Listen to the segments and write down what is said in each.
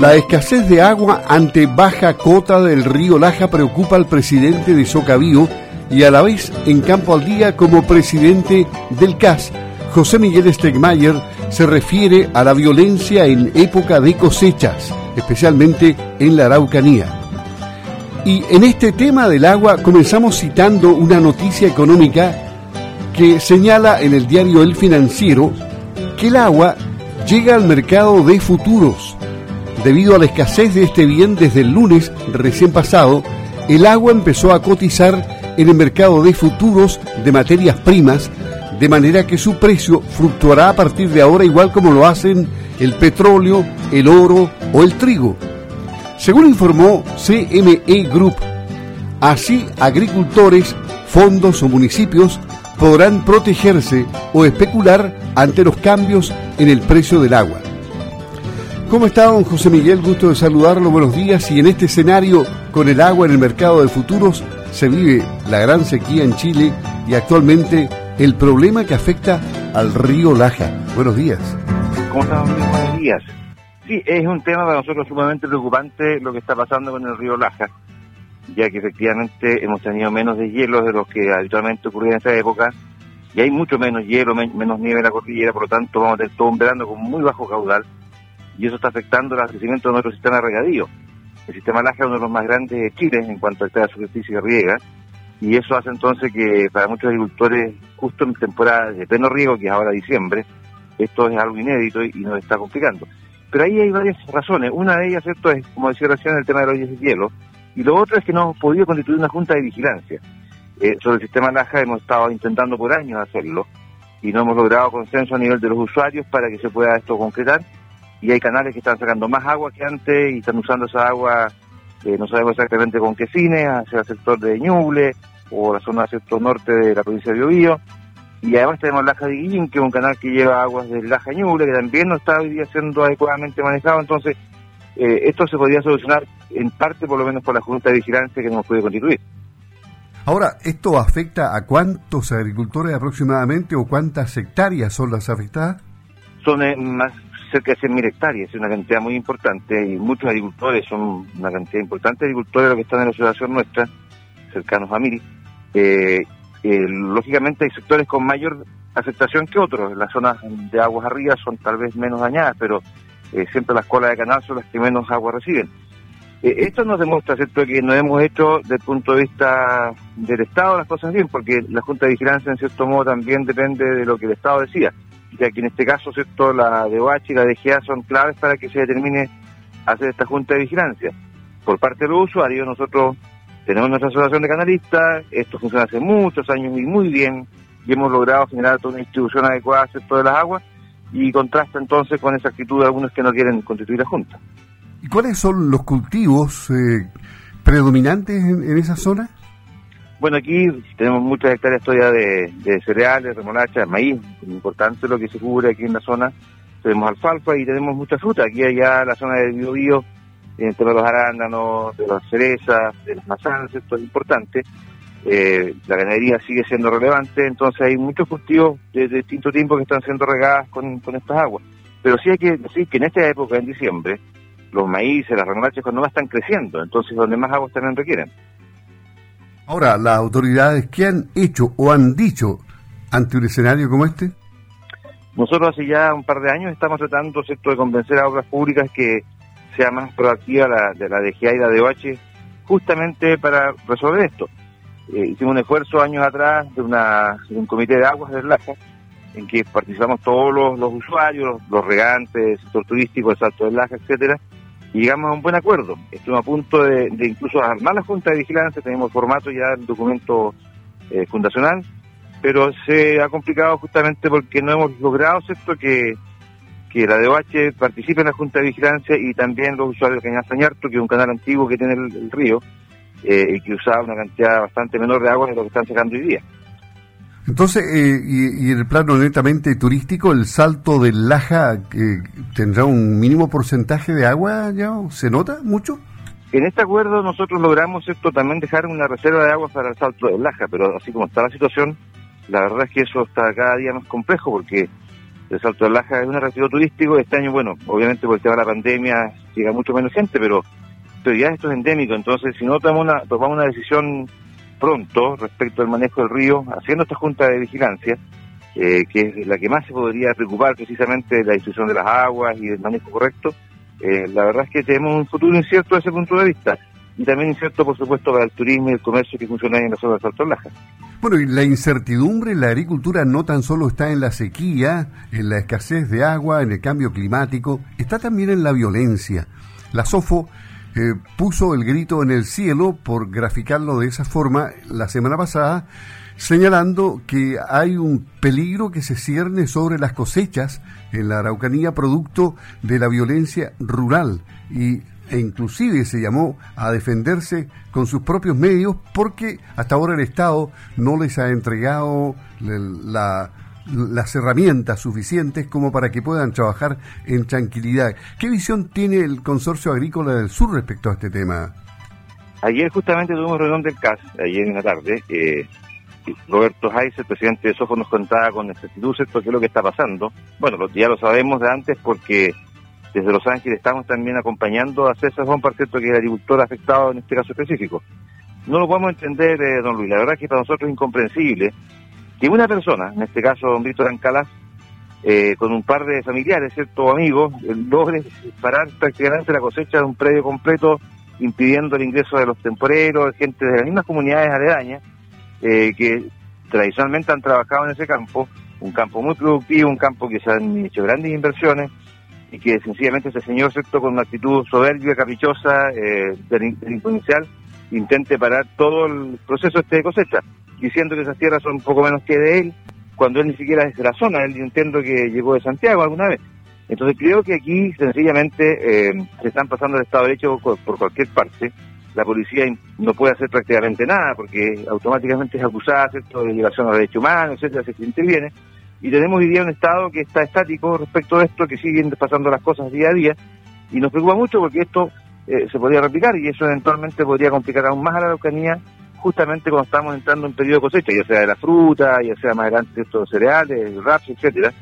La escasez de agua ante baja cota del río Laja preocupa al presidente de Socavío y a la vez en campo al día como presidente del CAS. José Miguel Stegmayer se refiere a la violencia en época de cosechas, especialmente en la Araucanía. Y en este tema del agua comenzamos citando una noticia económica que señala en el diario El Financiero que el agua llega al mercado de futuros Debido a la escasez de este bien desde el lunes recién pasado, el agua empezó a cotizar en el mercado de futuros de materias primas, de manera que su precio fluctuará a partir de ahora igual como lo hacen el petróleo, el oro o el trigo. Según informó CME Group, así agricultores, fondos o municipios podrán protegerse o especular ante los cambios en el precio del agua. ¿Cómo está, don José Miguel? Gusto de saludarlo. Buenos días. Y en este escenario, con el agua en el mercado de futuros, se vive la gran sequía en Chile y actualmente el problema que afecta al río Laja. Buenos días. ¿Cómo están? Buenos días. Sí, es un tema para nosotros sumamente preocupante lo que está pasando con el río Laja, ya que efectivamente hemos tenido menos de hielo de los que habitualmente ocurría en esta época, y hay mucho menos hielo, menos nieve en la cordillera, por lo tanto vamos a tener todo un verano con muy bajo caudal y eso está afectando el abastecimiento de nuestro sistema de regadío. El sistema Laja es uno de los más grandes de Chile en cuanto a esta superficie de riega, y eso hace entonces que para muchos agricultores, justo en temporada de pleno riego, que es ahora diciembre, esto es algo inédito y, nos está complicando. Pero ahí hay varias razones. Una de ellas, ¿cierto?, es, como decía recién, el tema de los hielo, y lo otro es que no hemos podido constituir una junta de vigilancia. Eh, sobre el sistema Laja hemos estado intentando por años hacerlo, y no hemos logrado consenso a nivel de los usuarios para que se pueda esto concretar y hay canales que están sacando más agua que antes y están usando esa agua, eh, no sabemos exactamente con qué fines, hacia el sector de Ñuble o la zona del sector norte de la provincia de Biobío. Y además tenemos Laja de Guillín, que es un canal que lleva aguas del Laja Ñuble, que también no está hoy día siendo adecuadamente manejado. Entonces, eh, esto se podría solucionar en parte, por lo menos, por la Junta de Vigilancia que nos puede constituir. Ahora, ¿esto afecta a cuántos agricultores aproximadamente o cuántas hectáreas son las afectadas? Son eh, más cerca de 100.000 hectáreas, es una cantidad muy importante y muchos agricultores, son una cantidad importante de agricultores los que están en la asociación nuestra, cercanos a mil. Eh, eh, lógicamente hay sectores con mayor afectación que otros, las zonas de aguas arriba son tal vez menos dañadas, pero eh, siempre las colas de canal son las que menos agua reciben. esto nos demuestra, ¿cierto?, que no hemos hecho desde el punto de vista del Estado las cosas bien, porque la Junta de Vigilancia en cierto modo también depende de lo que el Estado decida ya que en este caso, ¿cierto? La DOH y la DGA son claves para que se determine hacer esta junta de vigilancia. Por parte de los usuarios, nosotros tenemos nuestra asociación de canalistas, esto funciona hace muchos años y muy bien, y hemos logrado generar toda una distribución adecuada ¿cierto? de las aguas, y contrasta entonces con esa actitud de algunos que no quieren constituir la Junta. ¿Y cuáles son los cultivos eh, predominantes en esa zona? Bueno, aquí tenemos muchas hectáreas todavía de, cereales, remolacha, maíz, importante lo que se cubre aquí en la zona. Tenemos alfalfa y tenemos mucha fruta. Aquí allá la zona del Biobío, entre los arándanos, de las cerezas, de las manzanas, esto es importante. Eh, la ganadería sigue siendo relevante, entonces hay muchos cultivos de, distinto tiempo que están siendo regadas con, estas aguas. Pero sí hay que decir que en esta época, en diciembre, los maíces, las remolachas, cuando más están creciendo, entonces donde más aguas también requieren. Ahora, las autoridades, ¿qué han hecho o han dicho ante un escenario como este? Nosotros hace ya un par de años estamos tratando de convencer a obras públicas que sea más proactiva la, de la DGA y la DOH justamente para resolver esto. Eh, hicimos un esfuerzo años atrás de, una, un comité de aguas del Laja en que participamos todos los, usuarios, los, regantes, el sector turístico, el Salto del Laja, etcétera, y llegamos a un buen acuerdo. Estuvimos a punto de, incluso armar la Junta de Vigilancia, tenemos formato ya el documento eh, fundacional, pero se ha complicado justamente porque no hemos logrado, ¿cierto?, que, que la DOH participe en la Junta de Vigilancia y también los usuarios de Cañada Sañarto, que es un canal antiguo que tiene el, río eh, y que usaba una cantidad bastante menor de agua de lo que están sacando hoy día. Entonces, eh, y, en el plano netamente turístico, el salto del Laja eh, tendrá un mínimo porcentaje de agua ya, ¿se nota mucho? En este acuerdo nosotros logramos esto también dejar una reserva de agua para el salto del Laja, pero así como está la situación, la verdad es que eso está cada día más complejo porque de Salto de Laja es un atractivo turístico. Este año, bueno, obviamente por el tema de la pandemia llega mucho menos gente, pero, pero ya esto es endémico. Entonces, si no tomamos una, tomamos una decisión pronto respecto al manejo del río, haciendo esta junta de vigilancia, eh, que es la que más se podría preocupar precisamente de la distribución de las aguas y del manejo correcto, eh, la verdad es que tenemos un futuro incierto desde ese punto de vista. Y también incierto, por supuesto, para el turismo y el comercio que funciona en la zona de Salto Laja. Bueno, y la incertidumbre en la agricultura no tan solo está en la sequía, en la escasez de agua, en el cambio climático, está también en la violencia. La SOFO eh, puso el grito en el cielo, por graficarlo de esa forma, la semana pasada, señalando que hay un peligro que se cierne sobre las cosechas en la Araucanía producto de la violencia rural y e inclusive se llamó a defenderse con sus propios medios porque hasta ahora el Estado no les ha entregado las herramientas suficientes como para que puedan trabajar en tranquilidad. ¿Qué visión tiene el Consorcio Agrícola del Sur respecto a este tema? Ayer justamente tuvimos reunión del CAS, ayer en la tarde. Eh, Roberto Hayes, el presidente de SOFO, nos contaba con exactitud qué es lo que está pasando. Bueno, ya lo sabemos de antes porque desde Los Ángeles estamos también acompañando a César Juan Parceto, que es el agricultor afectado en este caso específico. No lo podemos entender, eh, don Luis. La verdad es que para nosotros es incomprensible que una persona, en este caso don Víctor Ancalas, eh, con un par de familiares, cierto amigos, eh, logre parar prácticamente la cosecha de un predio completo, impidiendo el ingreso de los temporeros, gente de las mismas comunidades aledañas, que tradicionalmente han trabajado en ese campo, un campo muy productivo, un campo que se han hecho grandes inversiones, y que sencillamente ese señor, ¿cierto?, con una actitud soberbia, caprichosa, eh, delincuencial, intente parar todo el proceso este de cosecha, diciendo que esas tierras son poco menos que de él, cuando él ni siquiera es de la zona, él entiendo que llegó de Santiago alguna vez. Entonces creo que aquí sencillamente eh, se están pasando el Estado de Derecho por cualquier parte. La policía no puede hacer prácticamente nada porque automáticamente es acusada ¿cierto? de violación a los derechos humanos, etcétera, se interviene y tenemos hoy día un Estado que está estático respecto a esto, que siguen pasando las cosas día a día, y nos preocupa mucho porque esto eh, se podría replicar y eso eventualmente podría complicar aún más a la Araucanía, justamente cuando estamos entrando en periodo de cosecha, ya sea de la fruta, ya sea más adelante estos cereales, raps, etcétera,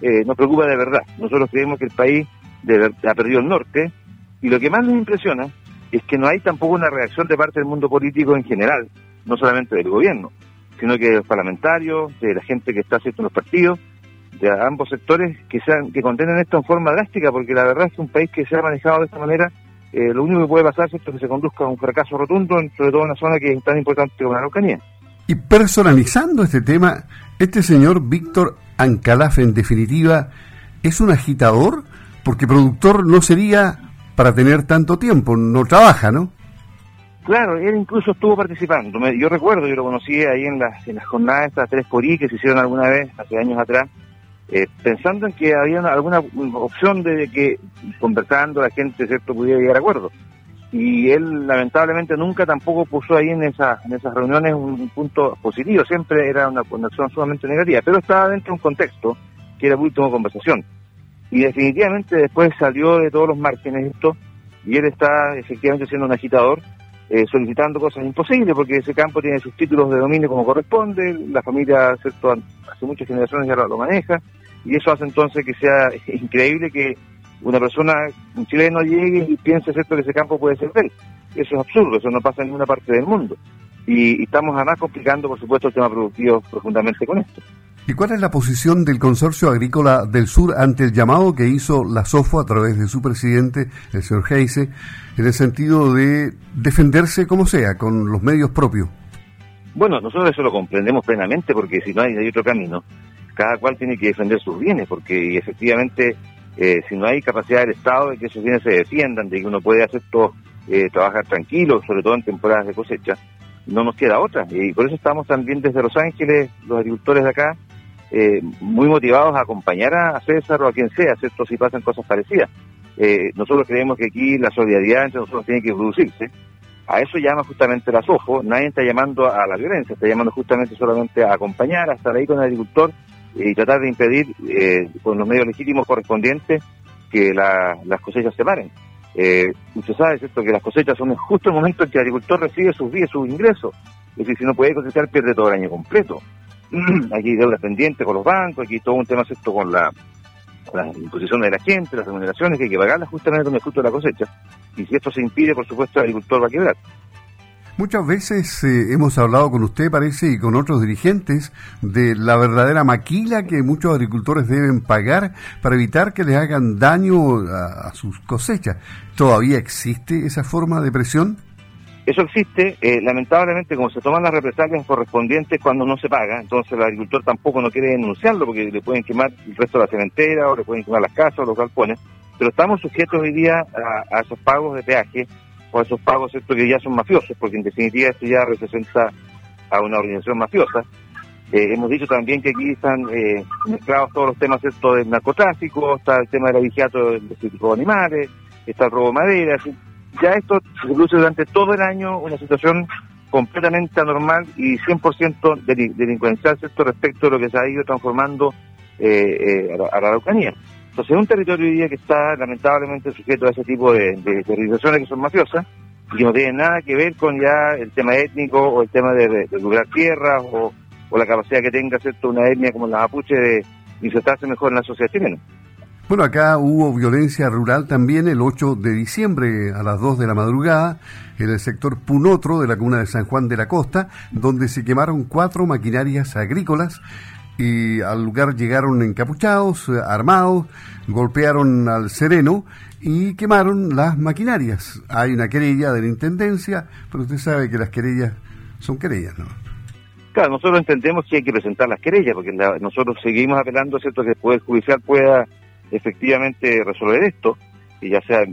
eh, nos preocupa de verdad. Nosotros creemos que el país ha perdido el norte, y lo que más nos impresiona es que no hay tampoco una reacción de parte del mundo político en general, no solamente del gobierno sino que los parlamentarios, de la gente que está haciendo los partidos, de ambos sectores que sean que condenen esto en forma drástica, porque la verdad es que un país que se ha manejado de esta manera, eh, lo único que puede pasar es que se conduzca a un fracaso rotundo, sobre todo en una zona que es tan importante como la Araucanía. Y personalizando este tema, este señor Víctor Ancalaf, en definitiva, es un agitador, porque productor no sería para tener tanto tiempo, no trabaja, ¿no? Claro, él incluso estuvo participando. Yo recuerdo, yo lo conocí ahí en las, en las jornadas estas tres por I que se hicieron alguna vez, hace años atrás, eh, pensando en que había alguna opción de que conversando la gente cierto pudiera llegar a acuerdos. Y él lamentablemente nunca tampoco puso ahí en, esa, en esas reuniones un, punto positivo, siempre era una conexión sumamente negativa, pero estaba dentro de un contexto que era última conversación. Y definitivamente después salió de todos los márgenes esto, y él está efectivamente siendo un agitador, eh, solicitando cosas imposibles, porque ese campo tiene sus títulos de dominio como corresponde, la familia ¿cierto? hace muchas generaciones ya lo, maneja, y eso hace entonces que sea increíble que una persona, un chileno, llegue y piense ¿cierto? que ese campo puede ser de él. Eso es absurdo, eso no pasa en ninguna parte del mundo. Y, y estamos además complicando, por supuesto, el tema productivo profundamente con esto. ¿Y cuál es la posición del Consorcio Agrícola del Sur ante el llamado que hizo la SOFO a través de su presidente, el señor Heise, en el sentido de defenderse como sea, con los medios propios? Bueno, nosotros eso lo comprendemos plenamente porque si no hay, hay otro camino, cada cual tiene que defender sus bienes, porque efectivamente eh, si no hay capacidad del Estado de que esos bienes se defiendan, de que uno puede hacer todo, eh, trabajar tranquilo, sobre todo en temporadas de cosecha, no nos queda otra. Y por eso estamos también desde Los Ángeles, los agricultores de acá, eh, muy motivados a acompañar a César o a quien sea, ¿cierto? Si pasan cosas parecidas. Nosotros creemos que aquí la solidaridad entre nosotros tiene que producirse. A eso llama justamente las OJO. Nadie está llamando a la violencia, está llamando justamente solamente a acompañar, a estar ahí con el agricultor y tratar de impedir eh, con los medios legítimos correspondientes que las cosechas se paren. Eh, usted sabe, ¿cierto?, que las cosechas son justo el momento en que el agricultor recibe sus vías, sus ingresos. Es decir, si no puede cosechar, pierde todo el año completo. aquí deudas pendientes con los bancos, aquí todo un tema ¿cierto? con la las imposiciones de la gente, las remuneraciones que hay que pagarlas justamente con el fruto de la cosecha. Y si esto se impide, por supuesto, el agricultor va a quebrar. Muchas veces eh, hemos hablado con usted, parece, y con otros dirigentes de la verdadera maquila que muchos agricultores deben pagar para evitar que les hagan daño a, sus cosechas. ¿Todavía existe esa forma de presión? Eso existe, eh, lamentablemente como se toman las represalias correspondientes cuando no se paga, entonces el agricultor tampoco no quiere denunciarlo porque le pueden quemar el resto de la cementera o le pueden quemar las casas o los galpones, pero estamos sujetos hoy día a esos pagos de peaje o esos pagos ¿cierto? que ya son mafiosos, porque en definitiva esto ya representa a una organización mafiosa. Eh, hemos dicho también que aquí están eh, mezclados todos los temas del narcotráfico, está el tema del abigeato de animales, está el robo de madera. Ya esto se produce durante todo el año una situación completamente anormal y 100% delincuencial ¿cierto? respecto a lo que se ha ido transformando eh, a la Araucanía. Entonces es un territorio hoy día que está lamentablemente sujeto a ese tipo de, de, que son mafiosas y que no tienen nada que ver con ya el tema étnico o el tema de, recuperar tierras o, la capacidad que tenga ¿cierto? una etnia como la mapuche de insertarse mejor en la sociedad chilena. Bueno, acá hubo violencia rural también el 8 de diciembre a las 2 de la madrugada en el sector Punotro de la comuna de San Juan de la Costa, donde se quemaron cuatro maquinarias agrícolas y al lugar llegaron encapuchados, eh, armados, golpearon al sereno y quemaron las maquinarias. Hay una querella de la Intendencia, pero usted sabe que las querellas son querellas, ¿no? Claro, nosotros entendemos que hay que presentar las querellas, porque nosotros seguimos apelando ¿cierto? que el Poder Judicial pueda efectivamente resolver esto, y ya sea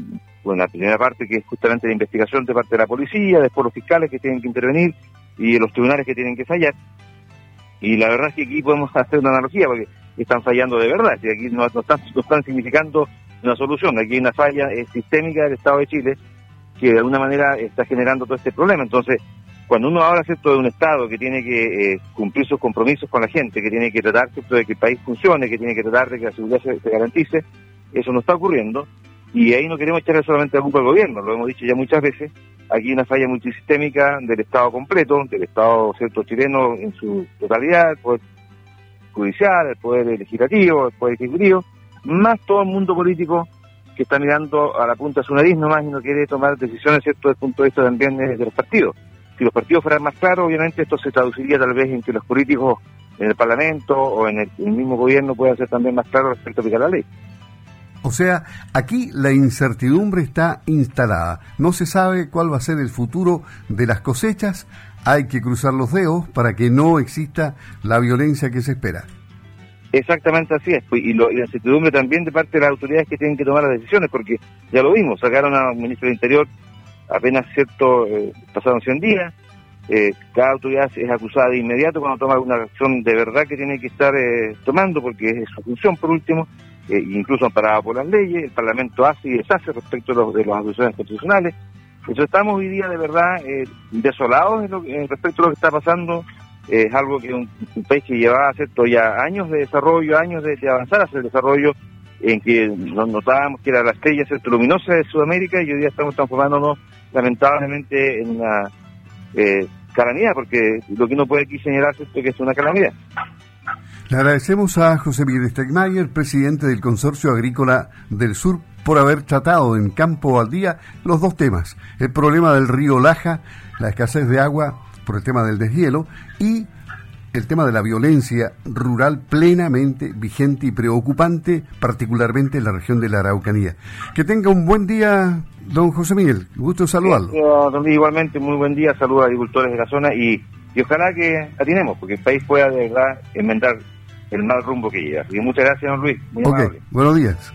bueno, la primera parte que es justamente la investigación de parte de la policía, después los fiscales que tienen que intervenir y los tribunales que tienen que fallar, y la verdad es que aquí podemos hacer una analogía, porque están fallando de verdad, y aquí no, están, están significando una solución, aquí hay una falla sistémica del Estado de Chile que de alguna manera está generando todo este problema. Entonces, cuando uno habla ¿cierto? de un Estado que tiene que eh, cumplir sus compromisos con la gente, que tiene que tratar de que el país funcione, que tiene que tratar de que la seguridad se, garantice, eso no está ocurriendo. Y ahí no queremos echarle solamente la culpa al gobierno, lo hemos dicho ya muchas veces, aquí hay una falla multisistémica del Estado completo, del Estado cierto chileno en su totalidad, el Poder Judicial, el Poder Legislativo, el Poder Ejecutivo, más todo el mundo político que está mirando a la punta de su nariz nomás y no quiere tomar decisiones, ¿cierto?, desde el punto de vista también de, los partidos. Si los partidos fueran más claros, obviamente esto se traduciría tal vez en que los políticos en el Parlamento o en el, mismo gobierno puedan ser también más claros respecto a aplicar la ley. O sea, aquí la incertidumbre está instalada. No se sabe cuál va a ser el futuro de las cosechas. Hay que cruzar los dedos para que no exista la violencia que se espera. Exactamente así es. Y, la incertidumbre también de parte de las autoridades que tienen que tomar las decisiones, porque ya lo vimos, sacaron a un ministro del Interior apenas cierto, eh, pasaron 100 días, eh, cada autoridad es acusada de inmediato cuando toma una acción de verdad que tiene que estar eh, tomando, porque es su función por último, eh, incluso amparada por las leyes, el Parlamento hace y deshace respecto de, los, de las acusaciones constitucionales. Entonces estamos hoy día de verdad eh, desolados en respecto a lo que está pasando. es algo que un, país que llevaba ¿cierto? ya años de desarrollo, años de, avanzar hacia el desarrollo, en que nos notábamos que era la estrella ¿cierto? luminosa de Sudamérica y hoy día estamos transformándonos lamentablemente en una eh, calamidad, porque lo que uno puede aquí señalar es que es una calamidad. Le agradecemos a José Miguel Stegmayer, presidente del Consorcio Agrícola del Sur, por haber tratado en Campo al Día los dos temas, el problema del río Laja, la escasez de agua por el tema del deshielo y el tema de la violencia rural plenamente vigente y preocupante, particularmente en la región de la Araucanía. Que tenga un buen día, don José Miguel. Gusto saludarlo. igualmente, muy buen día. Saludos a agricultores de la zona y, y ojalá que atinemos, porque el país pueda de verdad enmendar el mal rumbo que lleva. Y muchas gracias, don Luis. Muy okay. Buenos días.